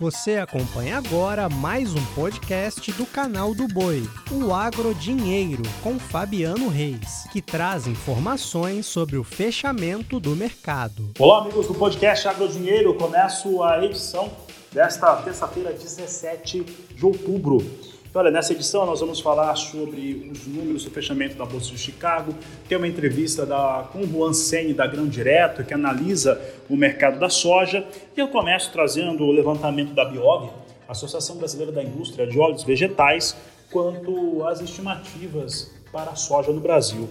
Você acompanha agora mais um podcast do canal do Boi, o Agro Dinheiro, com Fabiano Reis, que traz informações sobre o fechamento do mercado. Olá, amigos do podcast Agro Dinheiro. Começo a edição desta terça-feira, 17 de outubro. Olha, nessa edição nós vamos falar sobre os números do fechamento da Bolsa de Chicago, tem uma entrevista da, com o Juan Sene da Grão Direto, que analisa o mercado da soja, e eu começo trazendo o levantamento da Biov, Associação Brasileira da Indústria de Óleos Vegetais, quanto às estimativas para a soja no Brasil.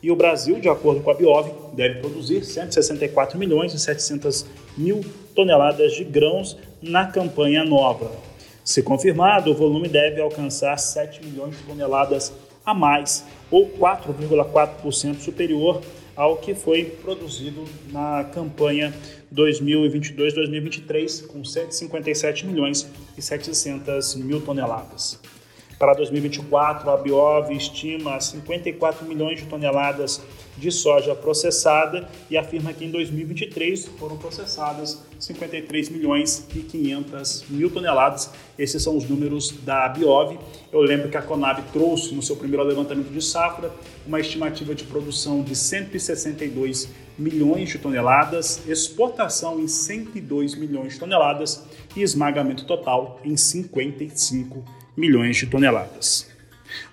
E o Brasil, de acordo com a Biov, deve produzir 164 milhões e 700 mil toneladas de grãos na campanha nova. Se confirmado, o volume deve alcançar 7 milhões de toneladas a mais, ou 4,4% superior ao que foi produzido na campanha 2022-2023, com 157 milhões e 700 mil toneladas. Para 2024, a Biov estima 54 milhões de toneladas de soja processada e afirma que em 2023 foram processadas 53 milhões e 500 mil toneladas. Esses são os números da Biov. Eu lembro que a Conab trouxe no seu primeiro levantamento de safra uma estimativa de produção de 162 milhões de toneladas, exportação em 102 milhões de toneladas e esmagamento total em 55 milhões de toneladas.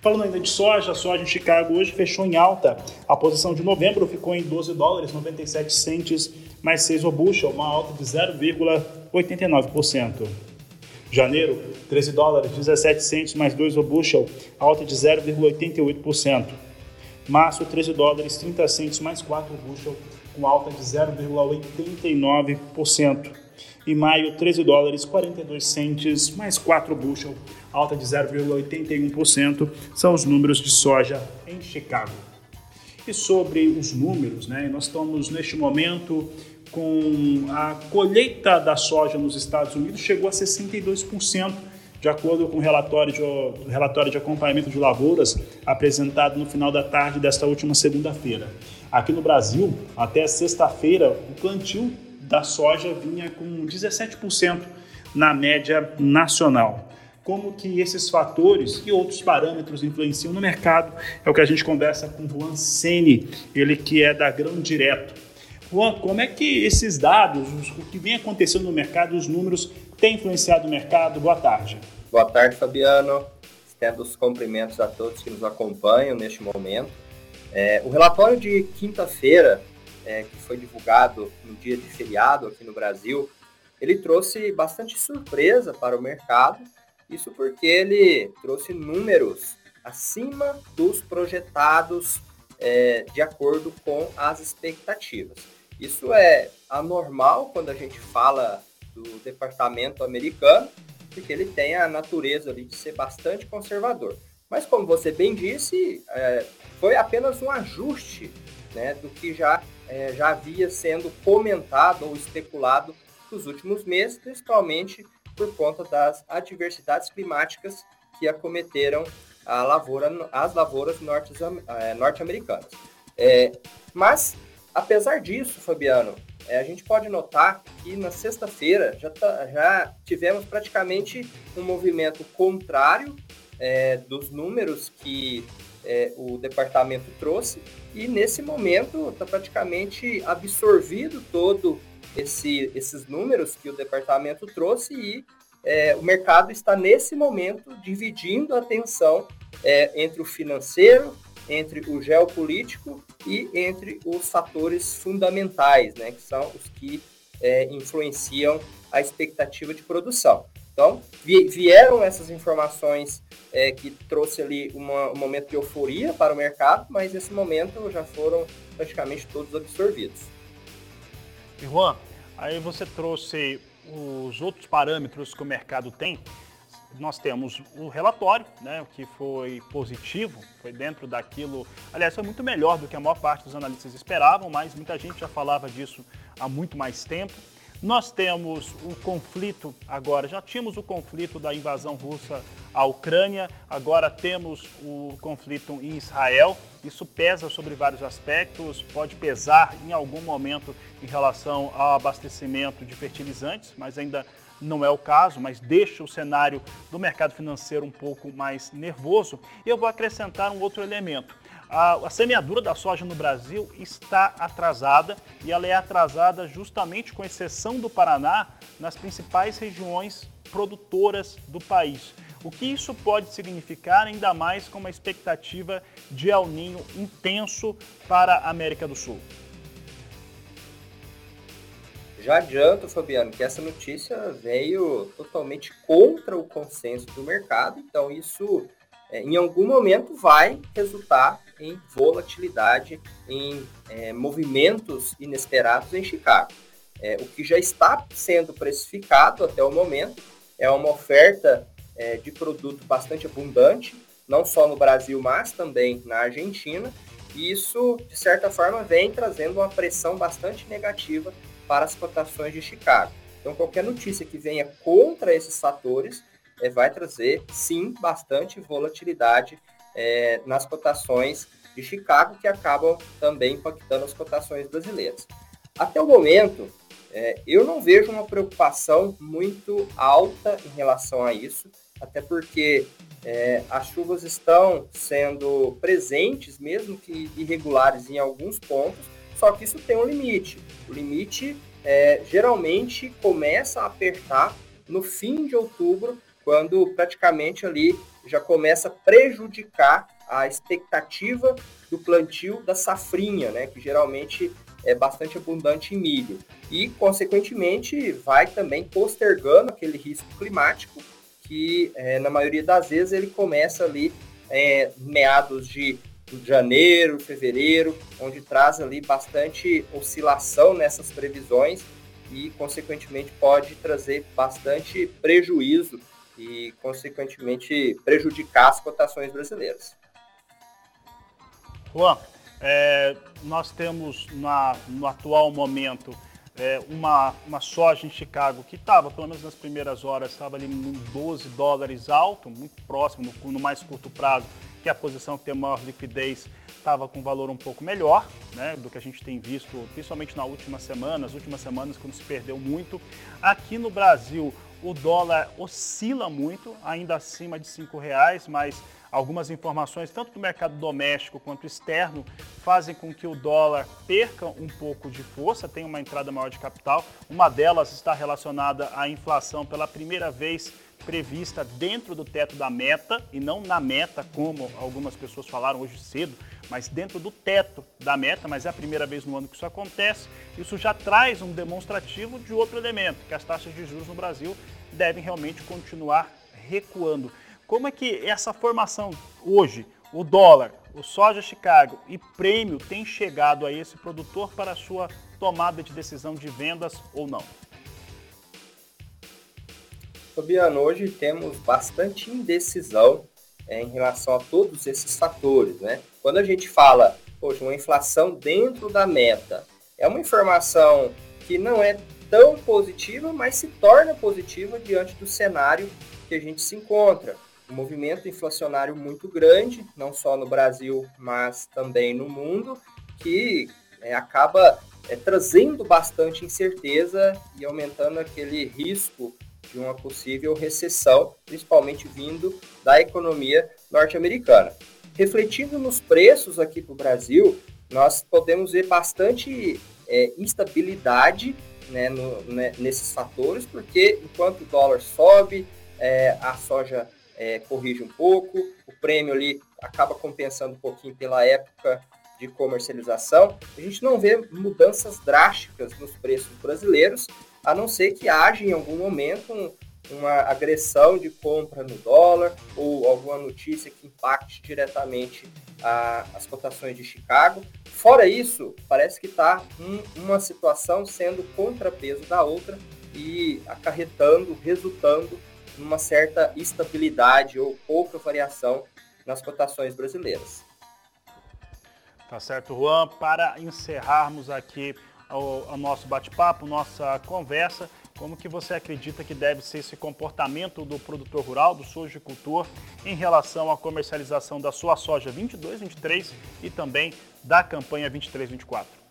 Falando ainda de soja, a soja em Chicago hoje fechou em alta. A posição de novembro ficou em 12 dólares 97 centes mais 6 o bushel, uma alta de 0,89%. Janeiro, 13 dólares 17 centes mais 2 o bushel, alta de 0,88%. Março, 13 dólares 30 centes mais 4 o bushel, com alta de 0,89%. E maio, 13 dólares 42 centes mais 4 bushel, alta de 0,81%, são os números de soja em Chicago. E sobre os números, né, nós estamos neste momento com a colheita da soja nos Estados Unidos chegou a 62%, de acordo com o relatório de, relatório de acompanhamento de lavouras apresentado no final da tarde desta última segunda-feira. Aqui no Brasil, até sexta-feira, o plantio da soja vinha com 17% na média nacional como que esses fatores e outros parâmetros influenciam no mercado, é o que a gente conversa com Juan Sene, ele que é da Grão Direto. Juan, como é que esses dados, o que vem acontecendo no mercado, os números, têm influenciado o mercado? Boa tarde. Boa tarde, Fabiano. Estendo os cumprimentos a todos que nos acompanham neste momento. É, o relatório de quinta-feira, é, que foi divulgado no dia de feriado aqui no Brasil, ele trouxe bastante surpresa para o mercado, isso porque ele trouxe números acima dos projetados é, de acordo com as expectativas. Isso é anormal quando a gente fala do departamento americano, porque ele tem a natureza ali de ser bastante conservador. Mas como você bem disse, é, foi apenas um ajuste né, do que já, é, já havia sendo comentado ou especulado nos últimos meses, principalmente por conta das adversidades climáticas que acometeram a lavoura, as lavouras é, norte-americanas. É, mas, apesar disso, Fabiano, é, a gente pode notar que na sexta-feira já, tá, já tivemos praticamente um movimento contrário é, dos números que é, o departamento trouxe, e nesse momento está praticamente absorvido todo esse, esses números que o departamento trouxe e é, o mercado está nesse momento dividindo a atenção é, entre o financeiro, entre o geopolítico e entre os fatores fundamentais, né, que são os que é, influenciam a expectativa de produção. Então, vieram essas informações é, que trouxe ali uma, um momento de euforia para o mercado, mas nesse momento já foram praticamente todos absorvidos. E Juan, aí você trouxe os outros parâmetros que o mercado tem. Nós temos o relatório, né, que foi positivo, foi dentro daquilo. Aliás, foi muito melhor do que a maior parte dos analistas esperavam, mas muita gente já falava disso há muito mais tempo. Nós temos o conflito agora, já tínhamos o conflito da invasão russa à Ucrânia, agora temos o conflito em Israel. Isso pesa sobre vários aspectos, pode pesar em algum momento em relação ao abastecimento de fertilizantes, mas ainda não é o caso, mas deixa o cenário do mercado financeiro um pouco mais nervoso. E eu vou acrescentar um outro elemento. A, a, semeadura da soja no Brasil está atrasada e ela é atrasada justamente com exceção do Paraná nas principais regiões produtoras do país. O que isso pode significar, ainda mais com uma expectativa de El Ninho intenso para a América do Sul? Já adianto, Fabiano, que essa notícia veio totalmente contra o consenso do mercado, então isso é, em algum momento vai resultar em volatilidade, em é, movimentos inesperados em Chicago. É, o que já está sendo precificado até o momento é uma oferta é, de produto bastante abundante, não só no Brasil, mas também na Argentina, e isso, de certa forma, vem trazendo uma pressão bastante negativa para as cotações de Chicago. Então, qualquer notícia que venha contra esses fatores é, vai trazer, sim, bastante volatilidade é, nas cotações de Chicago, que acabam também impactando as cotações brasileiras. Até o momento, é, eu não vejo uma preocupação muito alta em relação a isso, até porque é, as chuvas estão sendo presentes, mesmo que irregulares em alguns pontos, só que isso tem um limite. O limite é, geralmente começa a apertar no fim de outubro, quando praticamente ali já começa a prejudicar a expectativa do plantio da safrinha, né, que geralmente é bastante abundante em milho. E, consequentemente, vai também postergando aquele risco climático, que é, na maioria das vezes ele começa ali é, meados de de janeiro, fevereiro, onde traz ali bastante oscilação nessas previsões e, consequentemente, pode trazer bastante prejuízo e, consequentemente, prejudicar as cotações brasileiras. Juan, é, nós temos na, no atual momento é, uma, uma soja em Chicago que estava, pelo menos nas primeiras horas, estava ali em 12 dólares alto, muito próximo, no, no mais curto prazo, que a posição que tem maior liquidez estava com valor um pouco melhor né, do que a gente tem visto, principalmente na última semana, nas últimas semanas, quando se perdeu muito. Aqui no Brasil, o dólar oscila muito, ainda acima de R$ reais, mas algumas informações, tanto do mercado doméstico quanto externo, fazem com que o dólar perca um pouco de força, tenha uma entrada maior de capital. Uma delas está relacionada à inflação pela primeira vez prevista dentro do teto da meta e não na meta, como algumas pessoas falaram hoje cedo, mas dentro do teto da meta, mas é a primeira vez no ano que isso acontece. Isso já traz um demonstrativo de outro elemento, que as taxas de juros no Brasil devem realmente continuar recuando. Como é que essa formação hoje, o dólar, o soja Chicago e prêmio tem chegado a esse produtor para a sua tomada de decisão de vendas ou não? Fabiano, hoje temos bastante indecisão é, em relação a todos esses fatores, né? Quando a gente fala, poxa, uma inflação dentro da meta, é uma informação que não é tão positiva, mas se torna positiva diante do cenário que a gente se encontra. Um movimento inflacionário muito grande, não só no Brasil, mas também no mundo, que é, acaba é, trazendo bastante incerteza e aumentando aquele risco de uma possível recessão, principalmente vindo da economia norte-americana. Refletindo nos preços aqui para o Brasil, nós podemos ver bastante é, instabilidade né, no, né, nesses fatores, porque enquanto o dólar sobe, é, a soja é, corrige um pouco, o prêmio ali acaba compensando um pouquinho pela época de comercialização, a gente não vê mudanças drásticas nos preços brasileiros, a não ser que haja em algum momento um, uma agressão de compra no dólar ou alguma notícia que impacte diretamente a, as cotações de Chicago. Fora isso, parece que está um, uma situação sendo contrapeso da outra e acarretando, resultando numa certa estabilidade ou pouca variação nas cotações brasileiras. Tá certo, Juan. Para encerrarmos aqui o, o nosso bate-papo, nossa conversa. Como que você acredita que deve ser esse comportamento do produtor rural, do sojicultor, em relação à comercialização da sua soja 22, 23 e também da campanha 23, 24?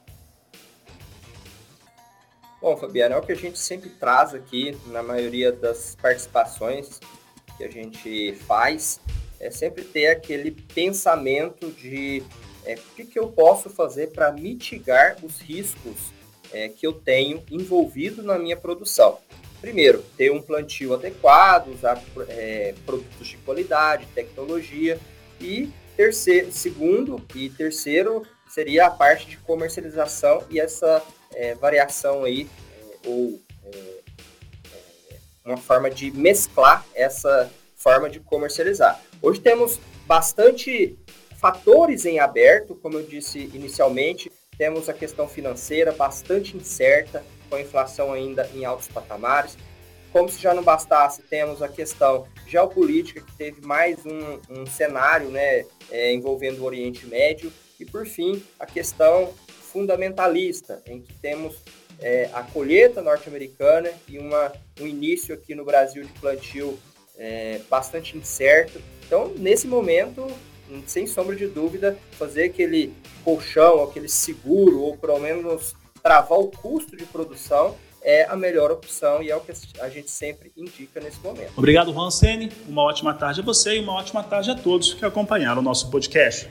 Bom, Fabiano, é o que a gente sempre traz aqui na maioria das participações que a gente faz, é sempre ter aquele pensamento de é, o que, que eu posso fazer para mitigar os riscos é, que eu tenho envolvido na minha produção. Primeiro, ter um plantio adequado, usar é, produtos de qualidade, tecnologia e terceiro, segundo e terceiro seria a parte de comercialização e essa é, variação aí é, ou é, é, uma forma de mesclar essa forma de comercializar. Hoje temos bastante fatores em aberto, como eu disse inicialmente, temos a questão financeira bastante incerta, com a inflação ainda em altos patamares. Como se já não bastasse, temos a questão geopolítica, que teve mais um, um cenário né, é, envolvendo o Oriente Médio. E, por fim, a questão fundamentalista, em que temos é, a colheita norte-americana e uma, um início aqui no Brasil de plantio é, bastante incerto. Então, nesse momento, sem sombra de dúvida, fazer aquele colchão, aquele seguro, ou pelo menos travar o custo de produção, é a melhor opção e é o que a gente sempre indica nesse momento. Obrigado, Juan Sene. Uma ótima tarde a você e uma ótima tarde a todos que acompanharam o nosso podcast.